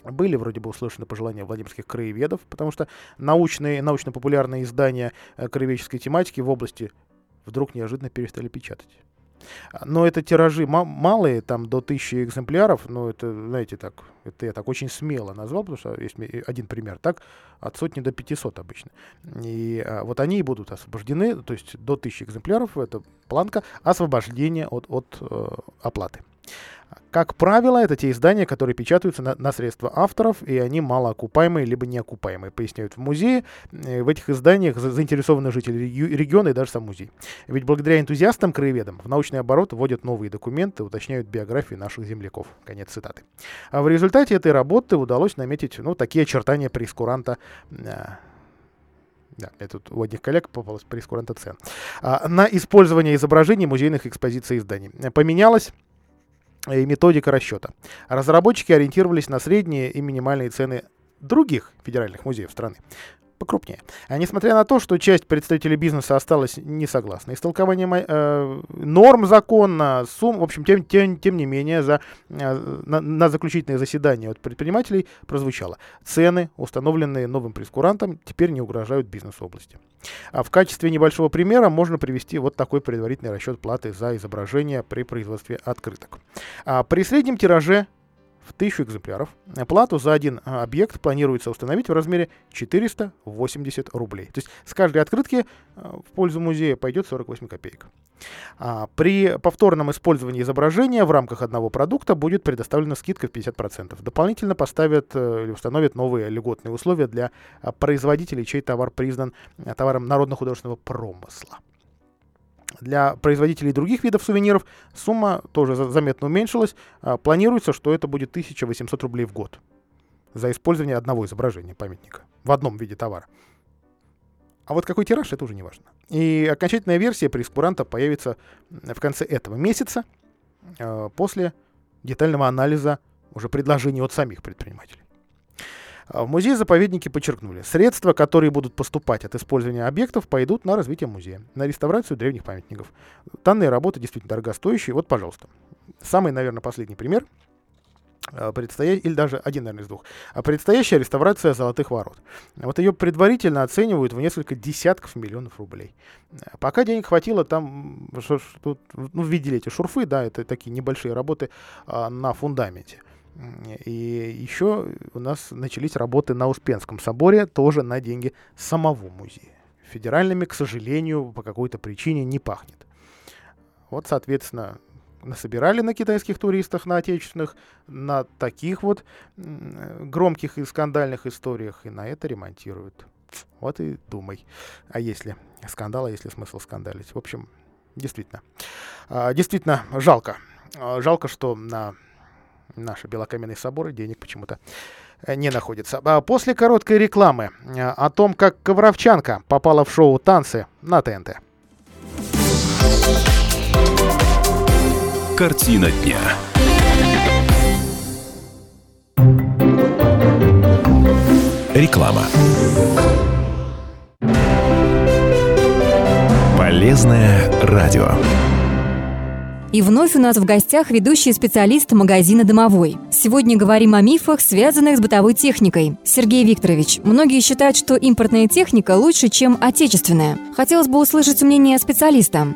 были вроде бы услышаны пожелания владимирских краеведов, потому что научные, научно-популярные издания э, краеведческой тематики в области вдруг неожиданно перестали печатать. Но это тиражи малые, там до тысячи экземпляров, но это, знаете, так, это я так очень смело назвал, потому что есть один пример, так, от сотни до 500 обычно. И а, вот они и будут освобождены, то есть до тысячи экземпляров, это планка освобождения от, от э, оплаты. Как правило, это те издания, которые печатаются на, на средства авторов, и они малоокупаемые либо неокупаемые, поясняют в музее. Э, в этих изданиях заинтересованы жители региона и даже сам музей. Ведь благодаря энтузиастам-краеведам в научный оборот вводят новые документы, уточняют биографии наших земляков. Конец цитаты. А в результате этой работы удалось наметить ну, такие очертания прескуранта э, да, тут у одних коллег попалась прескуранта цен. А, на использование изображений музейных экспозиций изданий. Поменялось и методика расчета. Разработчики ориентировались на средние и минимальные цены других федеральных музеев страны покрупнее. А несмотря на то, что часть представителей бизнеса осталась не согласна истолкованием э, норм закона, сумм, в общем, тем, тем, тем не менее, за, э, на, на заключительное заседание от предпринимателей прозвучало. Цены, установленные новым прескурантом, теперь не угрожают бизнесу области. А в качестве небольшого примера можно привести вот такой предварительный расчет платы за изображение при производстве открыток. А при среднем тираже в 1000 экземпляров. Плату за один а, объект планируется установить в размере 480 рублей. То есть с каждой открытки а, в пользу музея пойдет 48 копеек. А при повторном использовании изображения в рамках одного продукта будет предоставлена скидка в 50%. Дополнительно поставят э, или установят новые льготные условия для а, производителей, чей товар признан товаром народно-художественного промысла. Для производителей других видов сувениров сумма тоже заметно уменьшилась. А, планируется, что это будет 1800 рублей в год за использование одного изображения памятника в одном виде товара. А вот какой тираж, это уже не важно. И окончательная версия прескуранта появится в конце этого месяца а, после детального анализа уже предложений от самих предпринимателей. А в музее-заповеднике подчеркнули, средства, которые будут поступать от использования объектов, пойдут на развитие музея, на реставрацию древних памятников. Данные работы действительно дорогостоящие. Вот, пожалуйста, самый, наверное, последний пример а, предстоя... или даже один, наверное, из двух. А предстоящая реставрация Золотых Ворот. Вот ее предварительно оценивают в несколько десятков миллионов рублей. Пока денег хватило, там, что, что, ну, видели эти шурфы, да, это такие небольшие работы а, на фундаменте. И еще у нас начались работы на Успенском соборе, тоже на деньги самого музея. Федеральными, к сожалению, по какой-то причине не пахнет. Вот, соответственно, насобирали на китайских туристах, на отечественных, на таких вот громких и скандальных историях, и на это ремонтируют. Вот и думай. А если скандал, а если смысл скандалить? В общем, действительно. А, действительно, жалко. А, жалко, что на наши белокаменные соборы денег почему-то э, не находится. А после короткой рекламы э, о том, как Ковровчанка попала в шоу «Танцы» на ТНТ. Картина дня. Реклама. Полезное радио. И вновь у нас в гостях ведущий специалист магазина «Домовой». Сегодня говорим о мифах, связанных с бытовой техникой. Сергей Викторович, многие считают, что импортная техника лучше, чем отечественная. Хотелось бы услышать мнение специалиста.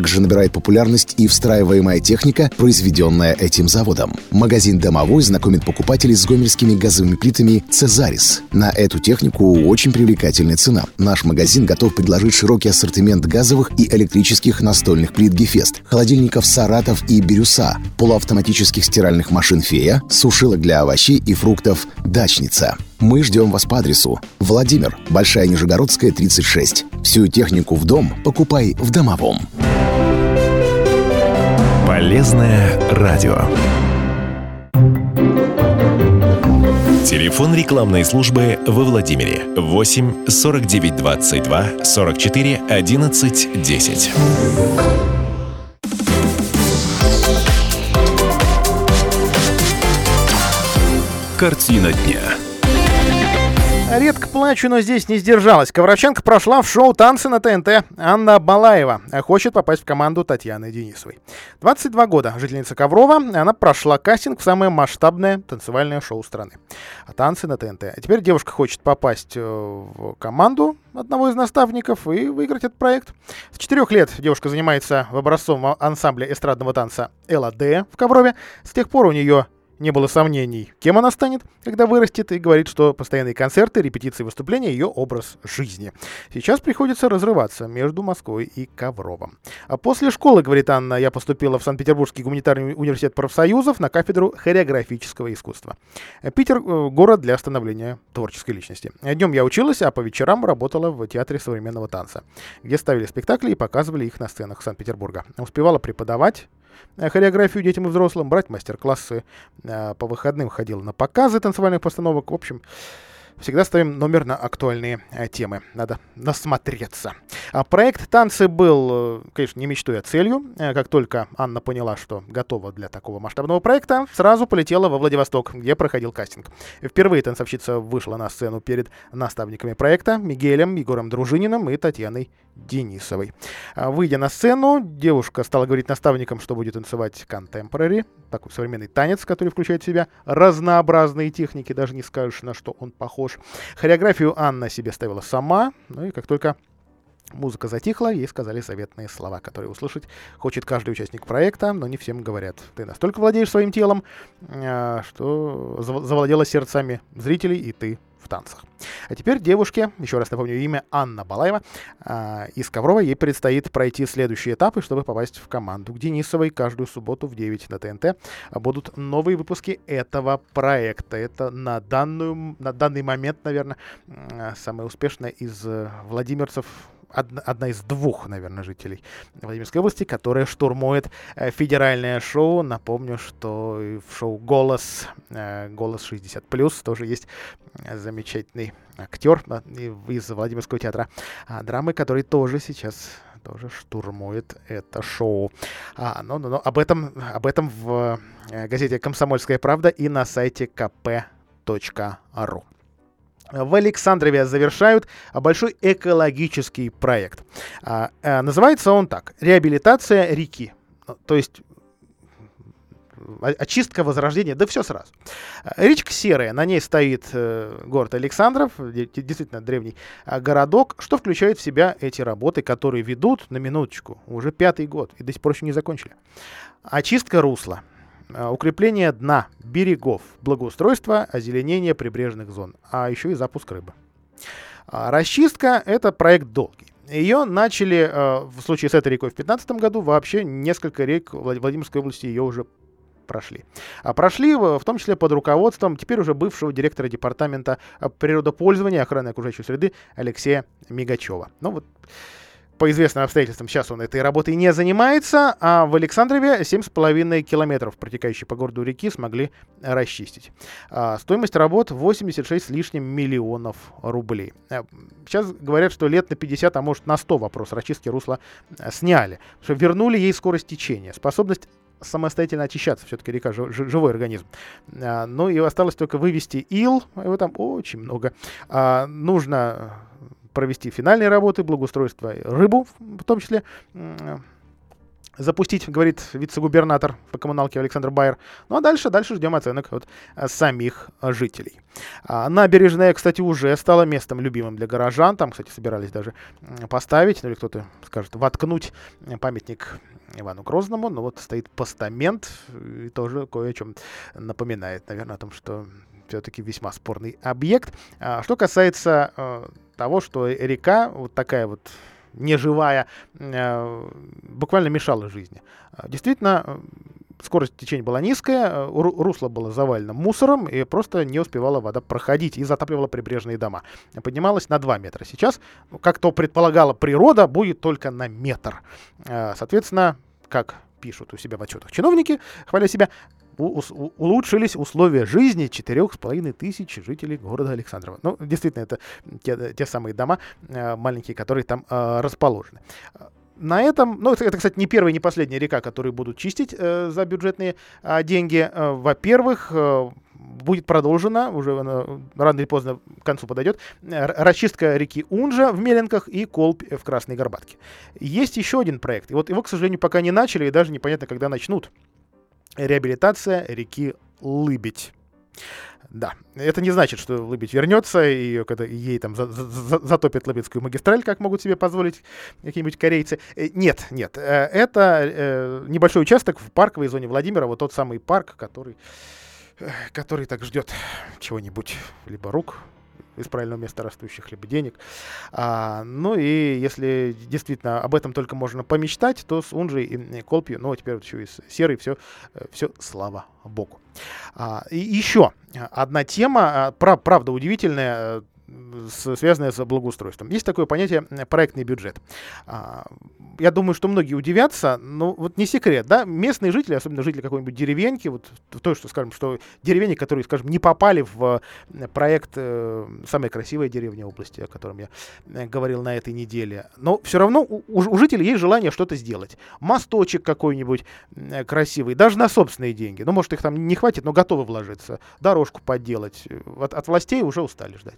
Также набирает популярность и встраиваемая техника, произведенная этим заводом. Магазин «Домовой» знакомит покупателей с гомельскими газовыми плитами «Цезарис». На эту технику очень привлекательная цена. Наш магазин готов предложить широкий ассортимент газовых и электрических настольных плит «Гефест», холодильников «Саратов» и «Бирюса», полуавтоматических стиральных машин «Фея», сушилок для овощей и фруктов «Дачница». Мы ждем вас по адресу Владимир, Большая Нижегородская, 36. Всю технику в дом покупай в Домовом. Полезное радио. Телефон рекламной службы во Владимире 8 49 22 44 11 10. Картина дня. Редко плачу, но здесь не сдержалась. Ковраченко прошла в шоу «Танцы на ТНТ». Анна Балаева хочет попасть в команду Татьяны Денисовой. 22 года, жительница Коврова, она прошла кастинг в самое масштабное танцевальное шоу страны. «Танцы на ТНТ». А теперь девушка хочет попасть э, в команду одного из наставников и выиграть этот проект. С четырех лет девушка занимается в образцовом ансамбле эстрадного танца «ЛАД» в Коврове. С тех пор у нее не было сомнений, кем она станет, когда вырастет, и говорит, что постоянные концерты, репетиции, выступления — ее образ жизни. Сейчас приходится разрываться между Москвой и Ковровом. А после школы, говорит Анна, я поступила в Санкт-Петербургский гуманитарный университет профсоюзов на кафедру хореографического искусства. Питер э, — город для становления творческой личности. Днем я училась, а по вечерам работала в театре современного танца, где ставили спектакли и показывали их на сценах Санкт-Петербурга. Успевала преподавать Э, хореографию детям и взрослым, брать мастер-классы. Э, по выходным ходил на показы танцевальных постановок. В общем, Всегда ставим номер на актуальные э, темы. Надо насмотреться. А проект «Танцы» был, э, конечно, не мечтой, а целью. Э, как только Анна поняла, что готова для такого масштабного проекта, сразу полетела во Владивосток, где проходил кастинг. Впервые танцовщица вышла на сцену перед наставниками проекта Мигелем, Егором Дружининым и Татьяной Денисовой. А, выйдя на сцену, девушка стала говорить наставникам, что будет танцевать контемпорари, такой современный танец, который включает в себя разнообразные техники, даже не скажешь, на что он похож похож. Хореографию Анна себе ставила сама, ну и как только Музыка затихла, ей сказали советные слова, которые услышать хочет каждый участник проекта, но не всем говорят. Ты настолько владеешь своим телом, а, что завладела сердцами зрителей, и ты танцах. А теперь девушке, еще раз напомню, имя Анна Балаева, э, из Коврова, ей предстоит пройти следующие этапы, чтобы попасть в команду к Денисовой. Каждую субботу в 9 на ТНТ будут новые выпуски этого проекта. Это на, данную, на данный момент, наверное, самая успешная из э, владимирцев одна, из двух, наверное, жителей Владимирской области, которая штурмует э, федеральное шоу. Напомню, что в шоу «Голос», э, «Голос 60+,» тоже есть э, замечательный актер из Владимирского театра а, драмы, который тоже сейчас тоже штурмует это шоу. А, ну, ну, ну, об этом, об этом в газете «Комсомольская правда» и на сайте kp.ru в Александрове завершают большой экологический проект. А, а, называется он так. Реабилитация реки. То есть очистка, возрождение, да все сразу. Речка Серая, на ней стоит э, город Александров, действительно древний э, городок, что включает в себя эти работы, которые ведут, на минуточку, уже пятый год, и до сих пор еще не закончили. Очистка русла, Э, укрепление дна, берегов, благоустройство, озеленение прибрежных зон, а еще и запуск рыбы. А расчистка – это проект долгий. Ее начали э, в случае с этой рекой в 2015 году, вообще несколько рек Владимирской области ее уже прошли. А прошли в том числе под руководством теперь уже бывшего директора департамента природопользования и охраны окружающей среды Алексея Мигачева. Ну вот по известным обстоятельствам сейчас он этой работой не занимается, а в Александрове 7,5 километров протекающей по городу реки смогли расчистить. А, стоимость работ 86 с лишним миллионов рублей. А, сейчас говорят, что лет на 50, а может на 100 вопрос расчистки русла э, сняли. Что вернули ей скорость течения, способность самостоятельно очищаться. Все-таки река живой организм. А, ну и осталось только вывести ил. Его там очень много. А, нужно провести финальные работы, благоустройство рыбу в том числе запустить, говорит вице-губернатор по коммуналке Александр Байер. Ну а дальше, дальше ждем оценок от а, самих жителей. А, набережная, кстати, уже стала местом любимым для горожан. Там, кстати, собирались даже поставить, ну или кто-то скажет, воткнуть памятник Ивану Грозному. Но вот стоит постамент и тоже кое о чем напоминает, наверное, о том, что все-таки весьма спорный объект. А, что касается э, того, что река вот такая вот неживая, э, буквально мешала жизни. А, действительно, э, скорость течения была низкая, русло было завалено мусором, и просто не успевала вода проходить и затапливала прибрежные дома. Поднималась на 2 метра. Сейчас, ну, как то предполагала природа, будет только на метр. Соответственно, как пишут у себя в отчетах чиновники, хваля себя, улучшились условия жизни четырех с половиной тысяч жителей города Александрова. Ну, действительно, это те, те самые дома э, маленькие, которые там э, расположены. На этом, ну, это, это, кстати, не первая, не последняя река, которую будут чистить э, за бюджетные э, деньги. Э, во-первых, э, будет продолжена, уже она рано или поздно к концу подойдет, расчистка реки Унжа в Меленках и Колб в Красной Горбатке. Есть еще один проект, и вот его, к сожалению, пока не начали, и даже непонятно, когда начнут реабилитация реки Лыбедь. Да, это не значит, что Лыбедь вернется, и когда ей там за, за, затопят Лыбецкую магистраль, как могут себе позволить какие-нибудь корейцы. Э, нет, нет, э, это э, небольшой участок в парковой зоне Владимира, вот тот самый парк, который, который так ждет чего-нибудь, либо рук из правильного места растущих, либо денег. А, ну и если действительно об этом только можно помечтать, то с Унжей и Колпью, ну а теперь вот еще и с Серой, все, э, все слава богу. А, и еще одна тема, а, прав, правда удивительная, э, с, благоустройством. Есть такое понятие проектный бюджет. А, я думаю, что многие удивятся, но вот не секрет, да, местные жители, особенно жители какой-нибудь деревеньки, вот то, что, скажем, что деревни, которые, скажем, не попали в э, проект э, «Самая красивая деревня области», о котором я э, говорил на этой неделе, но все равно у, у жителей есть желание что-то сделать. Мосточек какой-нибудь э, красивый, даже на собственные деньги, ну, может, их там не хватит, но готовы вложиться, дорожку подделать. От, от властей уже устали ждать.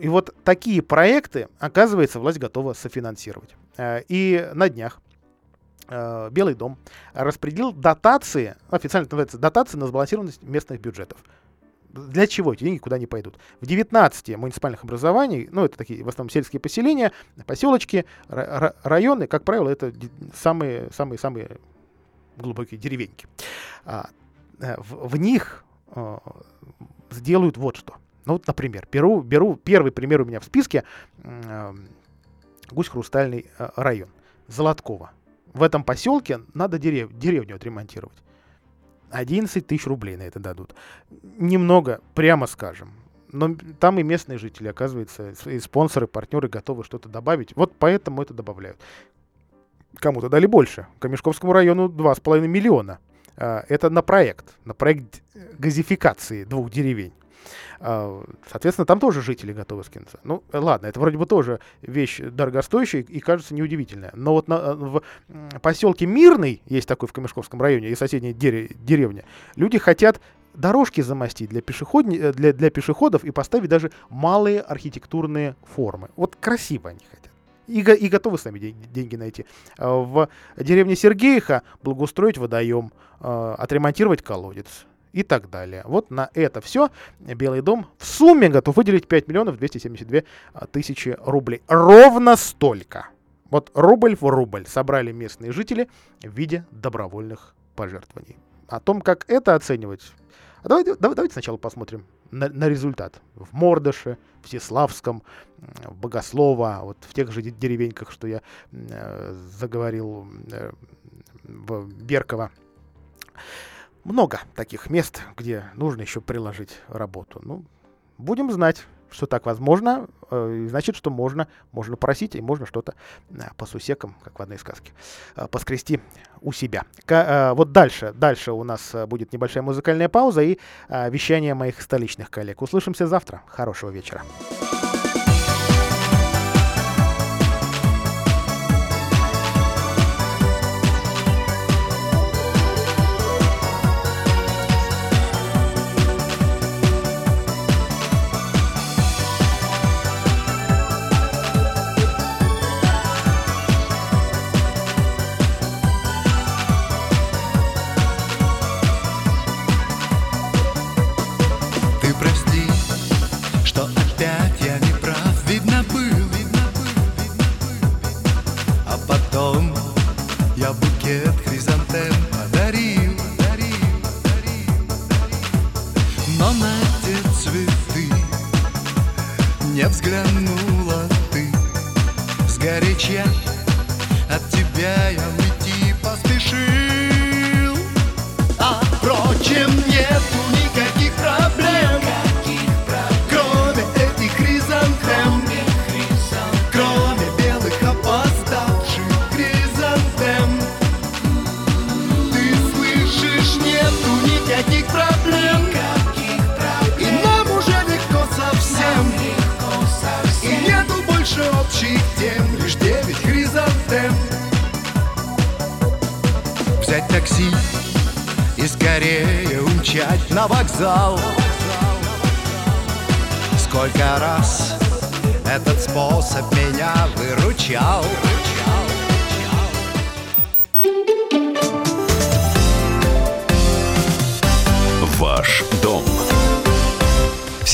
И вот такие проекты, оказывается, власть готова софинансировать. Э, и на днях э, Белый дом распределил дотации, официально называется дотации на сбалансированность местных бюджетов. Для чего эти деньги куда не пойдут? В 19 муниципальных образований, ну, это такие в основном сельские поселения, поселочки, районы, как правило, это самые, самые, самые глубокие деревеньки. А, э, в, в них сделают вот что. Ну вот, например, беру, беру первый пример у меня в списке. Э, Гусь-Хрустальный э, район. Золоткова. В этом поселке надо дерев, деревню отремонтировать. 11 тысяч рублей на это дадут. Немного, прямо скажем. Но там и местные жители, оказывается, и спонсоры, партнеры готовы что-то добавить. Вот поэтому это добавляют. Кому-то дали больше. Камешковскому району 2,5 миллиона. Э, это на проект, на проект газификации двух деревень. А, соответственно, там тоже жители готовы скинуться. Ну, ладно, это вроде бы тоже вещь дорогостоящая и кажется неудивительная. Но вот на, э, в поселке Мирный, есть такой в Камешковском районе, и соседняя деревня, люди хотят дорожки замостить для, пешеход... Э, для, для пешеходов и поставить даже малые архитектурные формы. Вот красиво они хотят. И, и готовы сами деньги, деньги найти. А, в деревне Сергеиха благоустроить водоем, а, отремонтировать колодец и так далее. Вот на это все Белый дом в сумме готов выделить 5 миллионов 272 а, тысячи рублей. Ровно столько. Вот рубль в рубль собрали местные жители в виде добровольных пожертвований. О том, как это оценивать, а давайте, давайте сначала посмотрим на, на результат. В Мордыше, в Сеславском, в Богослово, вот в тех же деревеньках, что я э, заговорил, э, в Берково. Много таких мест, где нужно еще приложить работу. Ну, будем знать что так возможно, э, значит, что можно, можно просить, и можно что-то э, по сусекам, как в одной сказке, э, поскрести у себя. Вот дальше, дальше у нас будет небольшая музыкальная пауза и вещание моих столичных коллег. Услышимся завтра. Хорошего вечера. На вокзал. Сколько раз этот способ меня выручал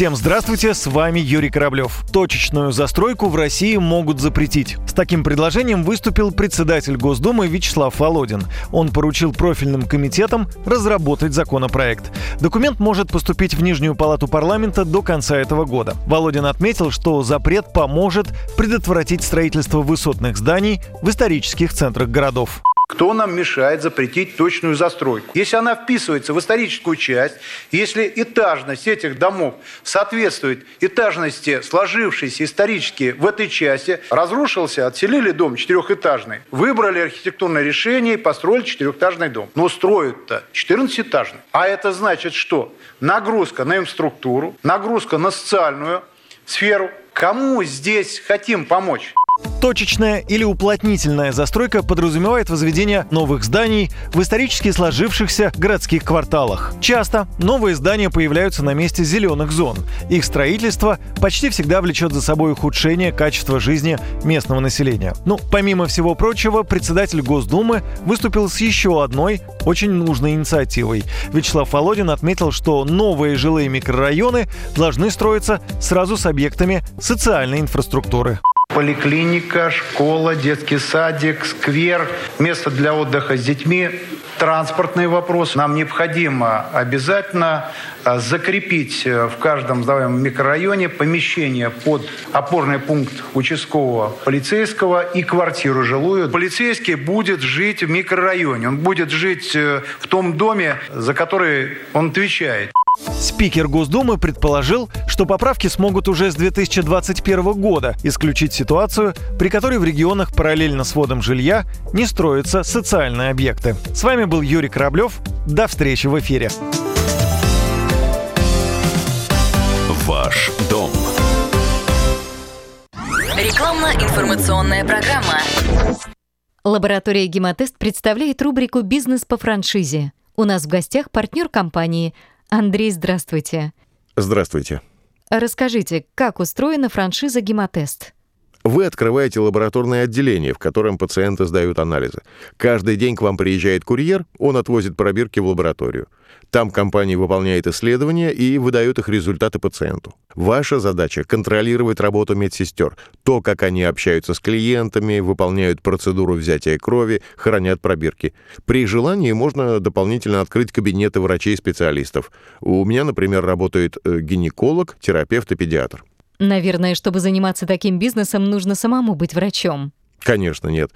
Всем здравствуйте, с вами Юрий Кораблев. Точечную застройку в России могут запретить. С таким предложением выступил председатель Госдумы Вячеслав Володин. Он поручил профильным комитетам разработать законопроект. Документ может поступить в Нижнюю палату парламента до конца этого года. Володин отметил, что запрет поможет предотвратить строительство высотных зданий в исторических центрах городов. Кто нам мешает запретить точную застройку? Если она вписывается в историческую часть, если этажность этих домов соответствует этажности, сложившейся исторически в этой части, разрушился, отселили дом четырехэтажный, выбрали архитектурное решение и построили четырехэтажный дом. Но строят-то 14-этажный. А это значит что? Нагрузка на инфраструктуру, нагрузка на социальную сферу. Кому здесь хотим помочь? Точечная или уплотнительная застройка подразумевает возведение новых зданий в исторически сложившихся городских кварталах. Часто новые здания появляются на месте зеленых зон. Их строительство почти всегда влечет за собой ухудшение качества жизни местного населения. Ну, помимо всего прочего, председатель Госдумы выступил с еще одной очень нужной инициативой. Вячеслав Володин отметил, что новые жилые микрорайоны должны строиться сразу с объектами социальной инфраструктуры. Поликлиника, школа, детский садик, сквер, место для отдыха с детьми, транспортный вопрос. Нам необходимо обязательно а, закрепить э, в каждом сдаваемом микрорайоне помещение под опорный пункт участкового полицейского и квартиру жилую. Полицейский будет жить в микрорайоне, он будет жить э, в том доме, за который он отвечает. Спикер Госдумы предположил, что поправки смогут уже с 2021 года исключить ситуацию, при которой в регионах параллельно с вводом жилья не строятся социальные объекты. С вами был Юрий Кораблев. До встречи в эфире. Ваш дом. Рекламно-информационная программа. Лаборатория «Гемотест» представляет рубрику «Бизнес по франшизе». У нас в гостях партнер компании – Андрей, здравствуйте. Здравствуйте. Расскажите, как устроена франшиза «Гемотест»? Вы открываете лабораторное отделение, в котором пациенты сдают анализы. Каждый день к вам приезжает курьер, он отвозит пробирки в лабораторию. Там компания выполняет исследования и выдает их результаты пациенту. Ваша задача — контролировать работу медсестер, то, как они общаются с клиентами, выполняют процедуру взятия крови, хранят пробирки. При желании можно дополнительно открыть кабинеты врачей-специалистов. У меня, например, работает э, гинеколог, терапевт и педиатр. Наверное, чтобы заниматься таким бизнесом, нужно самому быть врачом. Конечно, нет.